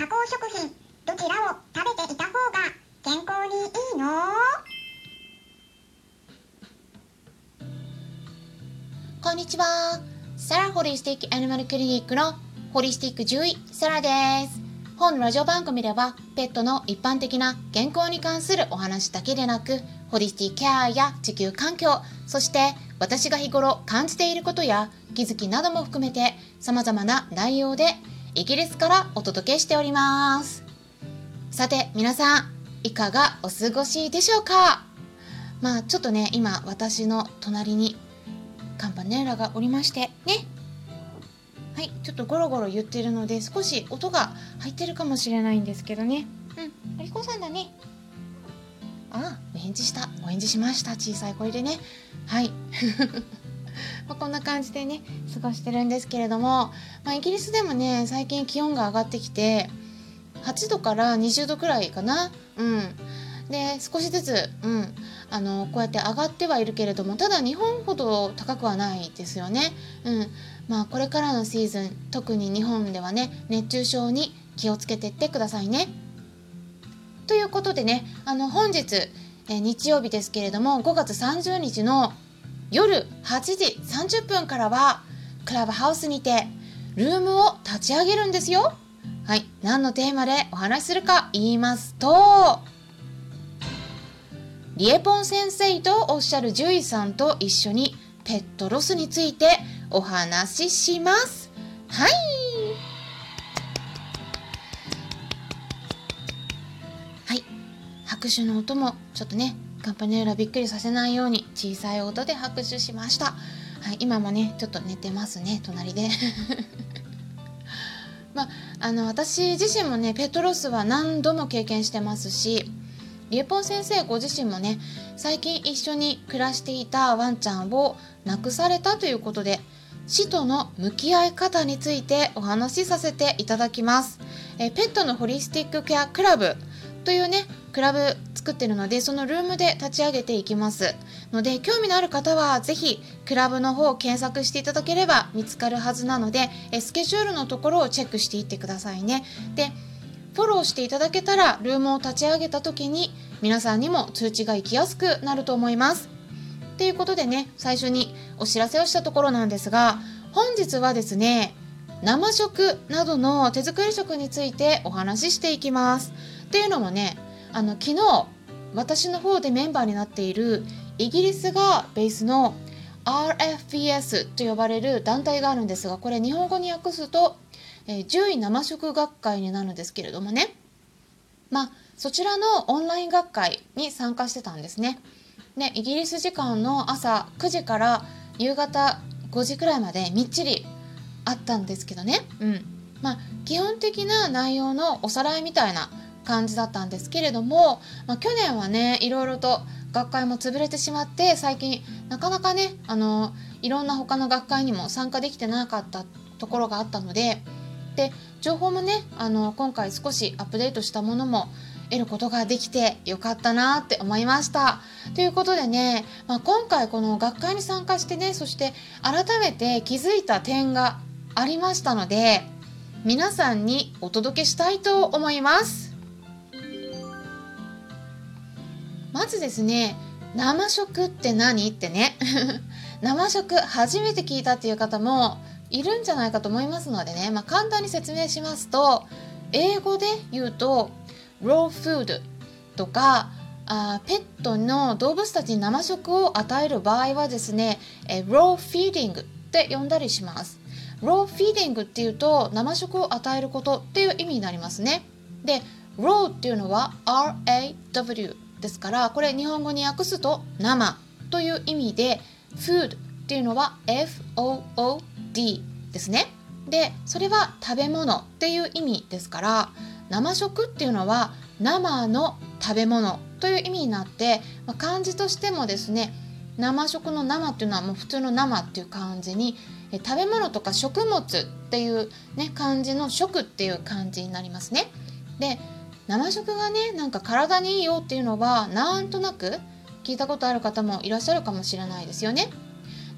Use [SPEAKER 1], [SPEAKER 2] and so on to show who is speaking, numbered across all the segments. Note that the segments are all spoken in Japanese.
[SPEAKER 1] 加工食品どちらを食べていた方が健康にいいの？
[SPEAKER 2] こんにちは。サラホリスティックアニマルクリニックのホリスティック獣医、サラです。本ラジオ番組では、ペットの一般的な健康に関するお話だけでなく、ホリスティケアや地球環境、そして私が日頃感じていることや気づきなども含めて様々な内容でイギリスからお届けしております。さて、皆さん、いかがお過ごしでしょうか？まあちょっとね、今私の隣にカンパネラがおりましてね。はいちょっとゴロゴロ言ってるので少し音が入ってるかもしれないんですけどね。うんお利口さんだね。あお返事した。お返事しました。小さい声でね。はい。まあこんな感じでね過ごしてるんですけれども、まあ、イギリスでもね最近気温が上がってきて8度から20度くらいかなうんで少しずつ、うん、あのこうやって上がってはいるけれどもただ日本ほど高くはないですよね。うんまあ、これからのシーズン特に日本ではね熱中症に気をつけてってくださいね。ということでねあの本日、え日曜日ですけれども5月30日の夜8時30分からはクラブハウスにてルームを立ち上げるんですよ。はい、何のテーマでお話しするか言いますとリエポン先生とおっしゃる獣医さんと一緒にペットロスについてお話しします。はい。はい。拍手の音もちょっとね、カンパネーラびっくりさせないように小さい音で拍手しました。はい、今もね、ちょっと寝てますね、隣で。まあ、の私自身もねペトロスは何度も経験してますしリエポン先生ご自身もね最近一緒に暮らしていたワンちゃんを亡くされたということで死との向き合い方についてお話しさせていただきますえペットのホリスティックケアクラブというねクラブ作ってるのでそのルームで立ち上げていきます。ので興味のある方はぜひクラブの方を検索していただければ見つかるはずなのでえスケジュールのところをチェックしていってくださいね。でフォローしていただけたらルームを立ち上げた時に皆さんにも通知が行きやすくなると思います。ということでね最初にお知らせをしたところなんですが本日はですね生食などの手作り食についてお話ししていきます。っていうのもねあの昨日私の方でメンバーになっているイギリスがベースの RFPS と呼ばれる団体があるんですがこれ日本語に訳すと、えー、獣医生食学会になるんですけれどもね。まあそちらのオンライン学会に参加してたんですね。でイギリス時間の朝9時から夕方5時くらいまでみっちりあったんですけどね。うん。まあ基本的な内容のおさらいみたいな感じだったんですけれども、まあ、去年はねいろいろと学会も潰れてしまって最近なかなかねあのいろんな他の学会にも参加できてなかったところがあったのでで情報もねあの今回少しアップデートしたものも得ることができてよかったなって思いました。ということでね、まあ、今回この学会に参加してねそして改めて気づいた点がありましたので皆さんにお届けしたいと思います。まずですね生食って何？ってね。生食初めて聞いたっていう方もいるんじゃないかと思いますのでね、まあ、簡単に説明しますと英語で言うと raw food とかあペットの動物たちに生食を与える場合はですねえ raw feeding って呼んだりします。raw feeding っていうと生食を与えることっていう意味になりますね。で raw っていうのは RAW ですからこれ日本語に訳すと生という意味で food っていうのは FOOD ですね。でそれは食べ物っていう意味ですから生食っていうのは生の食べ物という意味になって、まあ、漢字としてもですね生食の生っていうのはもう普通の生っていう漢字に食べ物とか食物っていうね漢字の食っていう漢字になりますね。で生食がねなんか体にいいよっていうのはなんとなく聞いたことある方もいらっしゃるかもしれないですよね。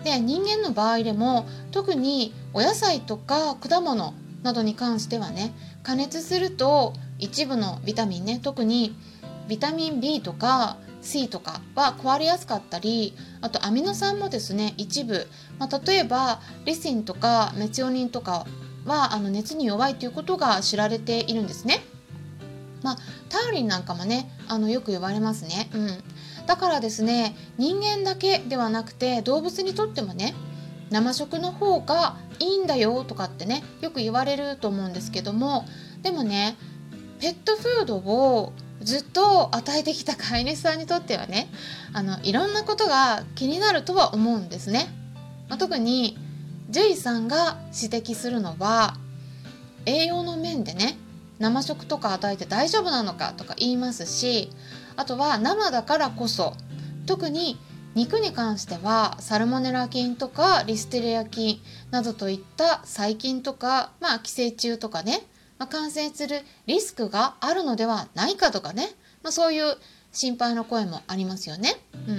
[SPEAKER 2] で人間の場合でも特にお野菜とか果物などに関してはね加熱すると一部のビタミンね特にビタミン B とか C とかは壊れやすかったりあとアミノ酸もですね一部、まあ、例えばリシンとかメチオニンとかはあの熱に弱いということが知られているんですね。まあ、タウリンなんかもねあのよく言われますね、うん、だからですね人間だけではなくて動物にとってもね生食の方がいいんだよとかってねよく言われると思うんですけどもでもねペットフードをずっと与えてきた飼い主さんにとってはねあのいろんなことが気になるとは思うんですね。まあ、特に獣医さんが指摘するのは栄養の面でね生食とか与えて大丈夫なのかとか言いますしあとは生だからこそ特に肉に関してはサルモネラ菌とかリステリア菌などといった細菌とか、まあ、寄生虫とかねまあ、感染するリスクがあるのではないかとかね、まあ、そういう心配の声もありますよね。う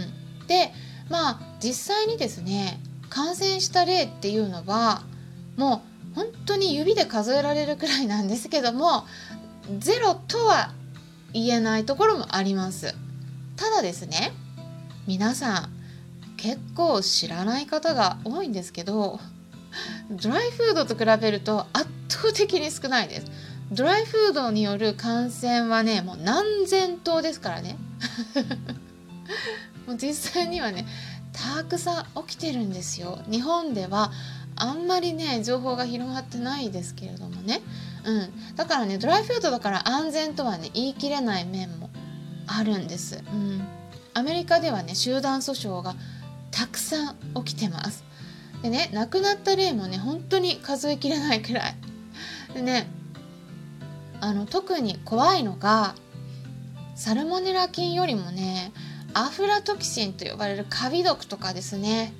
[SPEAKER 2] ん、でまあ実際にですね感染した例っていうのはもう本当に指で数えられるくらいなんですけどもゼロとは言えないところもあります。ただですね皆さん結構知らない方が多いんですけどドライフードと比べると圧倒的に少ないです。ドライフードによる感染はねもう何千頭ですからね。もう実際にはねたくさん起きてるんですよ。日本ではあんまりね情報が広がってないですけれどもね、うん、だからねドライフードだから安全とはね言い切れない面もあるんです、うん、アメリカではね集団訴訟がたくさん起きてます。でね亡くなった例もね本当に数えきれないくらい。でねあの特に怖いのがサルモネラ菌よりもねアフラトキシンと呼ばれるカビ毒とかですね。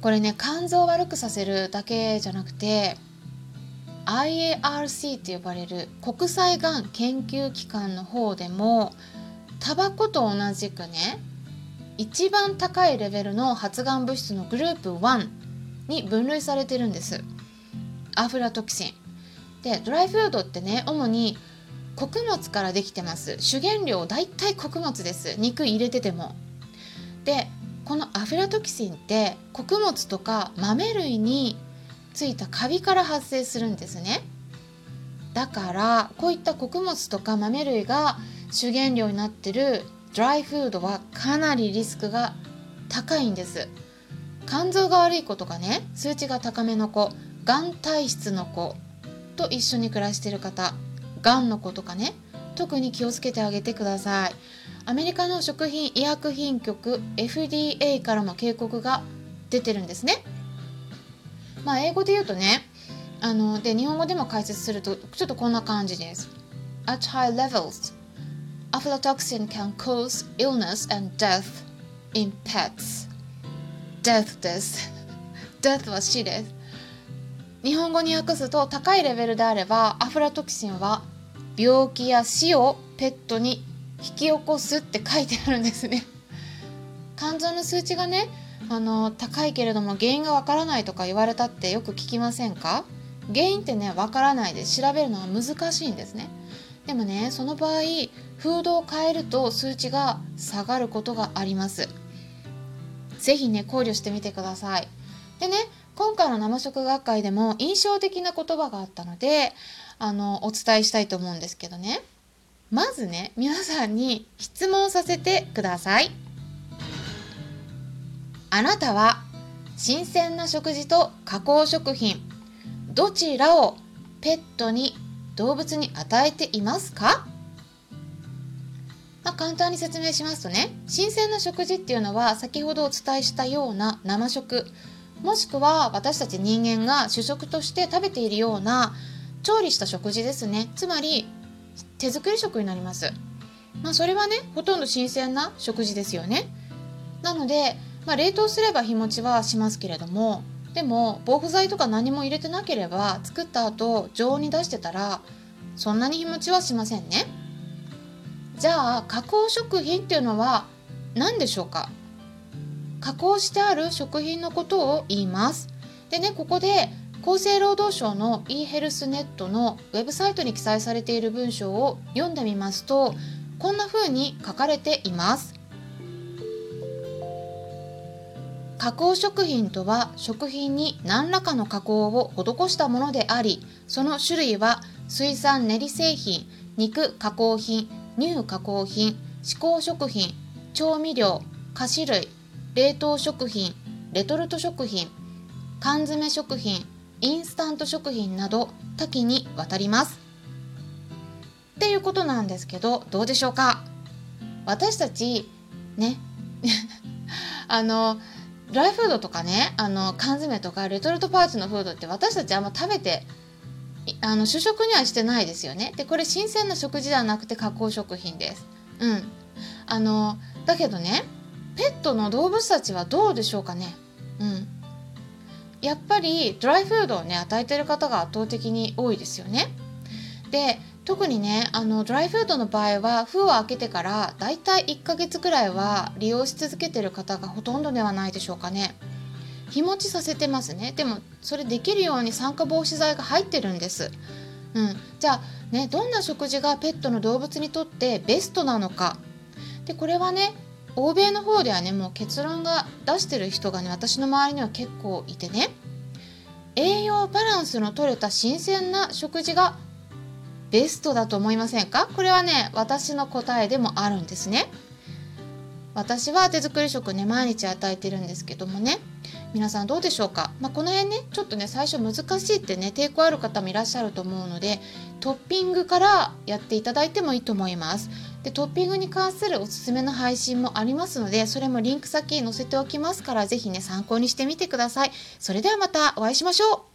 [SPEAKER 2] これね肝臓を悪くさせるだけじゃなくて IARC と呼ばれる国際がん研究機関の方でもタバコと同じくね一番高いレベルの発がん物質のグループ1に分類されてるんです。アフラトキシン。でドライフードってね主に穀物からできてます。主原料大体穀物です。肉入れてても。でこのアフラトキシンって穀物とか豆類についたカビから発生するんですね。だからこういった穀物とか豆類が主原料になってるドライフードはかなりリスクが高いんです。肝臓が悪い子とかね数値が高めの子がん体質の子と一緒に暮らしてる方がんの子とかね特に気をつけてあげてください。アメリカの食品医薬品局 FDA からも警告が出てるんですねまあ英語で言うとねあので日本語でも解説するとちょっとこんな感じです At high levels aflatoxin can cause illness and death in pets. death です。death は死です。日本語に訳すと高いレベルであればアフラトキシンは病気や死をペットに引き起こすって書いてあるんですね。肝臓の数値がねあの高いけれども原因がわからないとか言われたってよく聞きませんか？原因ってねわからないで調べるのは難しいんですね。でもねその場合フードを変えると数値が下がることがあります。是非ね考慮してみてください。でね今回の生食学会でも印象的な言葉があったのであのお伝えしたいと思うんですけどね。まずね皆さんに質問させてください。あなたは新鮮な食事と加工食品どちらをペットに動物に与えていますか？まあ、簡単に説明しますとね新鮮な食事っていうのは先ほどお伝えしたような生食もしくは私たち人間が主食として食べているような調理した食事ですね。つまり手作り食になります。まあそれはねほとんど新鮮な食事ですよね。なので、まあ、冷凍すれば日持ちはしますけれどもでも防腐剤とか何も入れてなければ作った後常温に出してたらそんなに日持ちはしませんね。じゃあ加工食品っていうのは何でしょうか？加工してある食品のことを言います。でねここで厚生労働省の e ヘルスネットのウェブサイトに記載されている文章を読んでみますとこんな風に書かれています。加工食品とは食品に何らかの加工を施したものでありその種類は水産練り製品肉加工品乳加工品加工食品調味料菓子類冷凍食品レトルト食品缶詰食品インスタント食品など多岐にわたります。っていうことなんですけどどうでしょうか？私たちね あのドライフードとかねあの缶詰とかレトルトパーツのフードって私たちあんま食べてあの主食にはしてないですよね。でこれ新鮮な食事ではなくて加工食品です。うん。あのだけどねペットの動物たちはどうでしょうかね？うん。やっぱりドライフードをね与えてる方が圧倒的に多いですよね。で特にねあのドライフードの場合は封を開けてからだいたい1ヶ月ぐらいは利用し続けてる方がほとんどではないでしょうかね。日持ちさせてますね。でもそれできるように酸化防止剤が入ってるんです。うん。じゃあねどんな食事がペットの動物にとってベストなのか。でこれはね欧米の方ではねもう結論が出してる人がね私の周りには結構いてね栄養バランスのとれた新鮮な食事がベストだと思いませんか？これはね私の答えでもあるんですね。私は手作り食ね毎日与えてるんですけどもね。皆さんどうでしょうか、まあ、この辺ねちょっとね最初難しいってね抵抗ある方もいらっしゃると思うのでトッピングからやっていただいてもいいと思います。でトッピングに関するおすすめの配信もありますのでそれもリンク先載せておきますから是非ね参考にしてみてください。それではまたお会いしましょう。